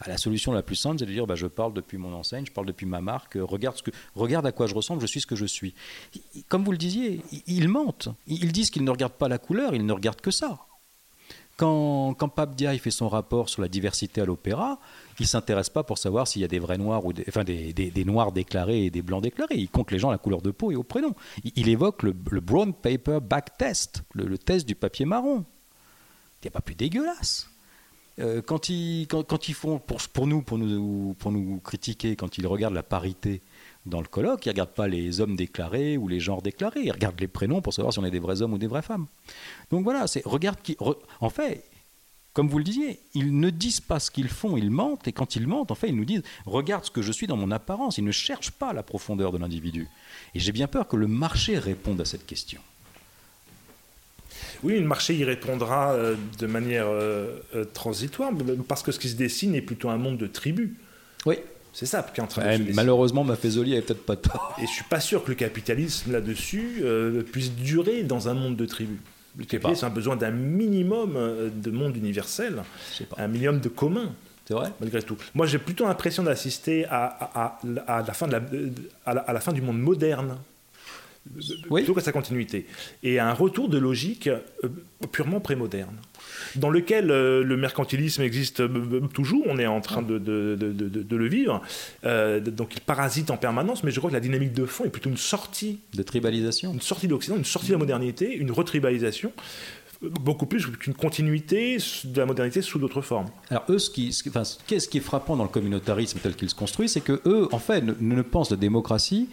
Bah, la solution la plus simple, c'est de dire bah, je parle depuis mon enseigne, je parle depuis ma marque, regarde, ce que, regarde à quoi je ressemble, je suis ce que je suis. Comme vous le disiez, ils mentent. Ils disent qu'ils ne regardent pas la couleur, ils ne regardent que ça. Quand, quand Pape fait son rapport sur la diversité à l'opéra, il s'intéresse pas pour savoir s'il y a des vrais noirs ou des, enfin des, noirs déclarés et des blancs déclarés. Il compte les gens à la couleur de peau et au prénom. Il, évoque le, brown paper back test, le, test du papier marron. Il n'y a pas plus dégueulasse. Euh, quand, ils, quand, ils font, pour, pour, nous, pour, nous, pour nous critiquer, quand ils regardent la parité dans le colloque, ils ne regardent pas les hommes déclarés ou les genres déclarés, ils regardent les prénoms pour savoir si on est des vrais hommes ou des vraies femmes. Donc voilà, c'est regarde qui. en fait, comme vous le disiez, ils ne disent pas ce qu'ils font, ils mentent, et quand ils mentent, en fait, ils nous disent Regarde ce que je suis dans mon apparence. Ils ne cherchent pas la profondeur de l'individu. Et j'ai bien peur que le marché réponde à cette question. Oui, le marché y répondra euh, de manière euh, euh, transitoire, parce que ce qui se dessine est plutôt un monde de tribus. Oui. C'est ça qui est en train de se Malheureusement, Maffezoli avait peut-être pas tort. Et je suis pas sûr que le capitalisme là-dessus puisse durer dans un monde de tribus. Le capitalisme a besoin d'un minimum de monde universel, un minimum de commun. C'est vrai? Malgré tout. Moi, j'ai plutôt l'impression d'assister à, la fin à la fin du monde moderne. Plutôt qu'à sa continuité, et à un retour de logique euh, purement prémoderne, dans lequel euh, le mercantilisme existe euh, toujours, on est en train de, de, de, le vivre, donc il parasite en permanence, mais je crois que la dynamique de fond est plutôt une sortie. De tribalisation Une sortie de l'Occident, une sortie de la modernité, une retribalisation beaucoup plus qu'une continuité de la modernité sous d'autres formes. Alors eux, ce qui, enfin, qu'est-ce qui est frappant dans le communautarisme tel qu'il se construit, c'est que eux, en fait, ne, ne pensent la démocratie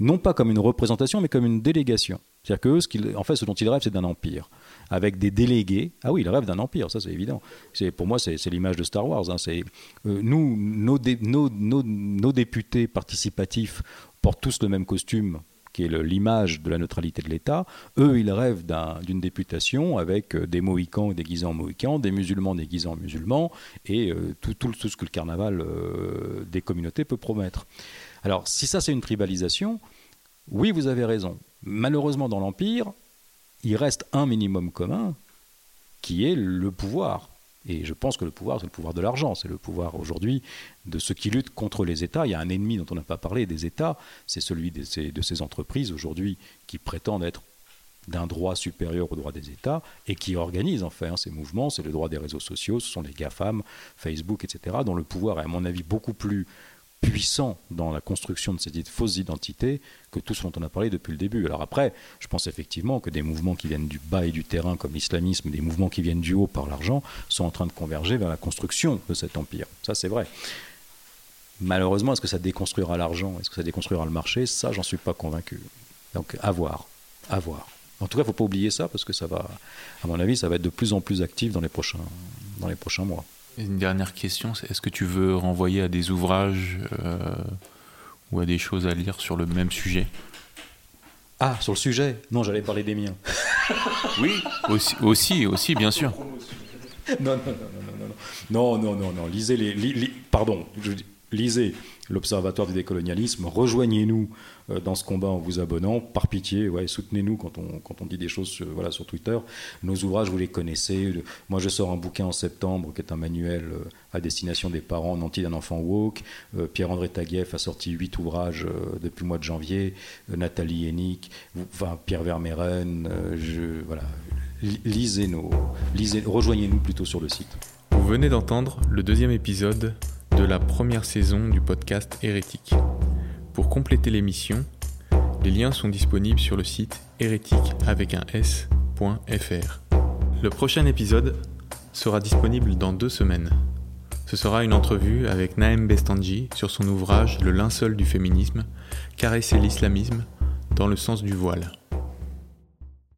non pas comme une représentation, mais comme une délégation. C'est-à-dire que ce, en fait, ce dont ils rêvent, c'est d'un empire, avec des délégués. Ah oui, ils rêvent d'un empire, ça c'est évident. C'est, pour moi, c'est, l'image de Star Wars. Hein. C'est, euh, nous, nos, députés participatifs portent tous le même costume qui est l'image de la neutralité de l'État. Eux, ils rêvent d'une députation avec euh, des Mohicans déguisés en Mohicans, des musulmans déguisés en musulmans, et euh, tout, ce que le carnaval des communautés peut promettre. Alors, si ça c'est une tribalisation, oui, vous avez raison. Malheureusement, dans l'Empire, il reste un minimum commun qui est le pouvoir. Et je pense que le pouvoir, c'est le pouvoir de l'argent, c'est le pouvoir aujourd'hui de ceux qui luttent contre les États. Il y a un ennemi dont on n'a pas parlé des États, c'est celui de ces, entreprises aujourd'hui qui prétendent être d'un droit supérieur au droit des États et qui organisent en fait hein, ces mouvements. C'est le droit des réseaux sociaux, ce sont les GAFAM, Facebook, etc., dont le pouvoir est à mon avis beaucoup plus puissant dans la construction de cette fausse identité que tout ce dont on a parlé depuis le début. Alors après, je pense effectivement que des mouvements qui viennent du bas et du terrain comme l'islamisme, des mouvements qui viennent du haut par l'argent, sont en train de converger vers la construction de cet empire. Ça, c'est vrai. Malheureusement, est-ce que ça déconstruira l'argent? Est-ce que ça déconstruira le marché? Ça, j'en suis pas convaincu. Donc, à voir. À voir. En tout cas, il ne faut pas oublier ça parce que ça va, à mon avis, ça va être de plus en plus actif dans les prochains mois. Une dernière question, est-ce que tu veux renvoyer à des ouvrages euh, ou à des choses à lire sur le même sujet? Ah, sur le sujet? Non, j'allais parler des miens. oui, aussi, aussi, aussi, bien sûr. Non, non, non, non, non, non, non, non, non, lisez les, pardon, lisez l'Observatoire du décolonialisme. Rejoignez-nous euh, dans ce combat en vous abonnant. Par pitié, soutenez-nous quand on, quand on dit des choses sur, voilà, sur Twitter. Nos ouvrages, vous les connaissez. Moi, je sors un bouquin en septembre qui est un manuel euh, à destination des parents nantis d'un enfant woke. Euh, Pierre-André Taguieff a sorti huit ouvrages depuis le mois de janvier. Nathalie Hennick, enfin, Pierre Vermeeren. je, voilà. Lisez nos, lisez, rejoignez-nous plutôt sur le site. Vous venez d'entendre le deuxième épisode de la première saison du podcast Hérétique. Pour compléter l'émission, les liens sont disponibles sur le site hérétique avec un s.fr. Le prochain épisode sera disponible dans deux semaines. Ce sera une entrevue avec Naem Bestanji sur son ouvrage Le linceul du féminisme, caresser l'islamisme dans le sens du voile.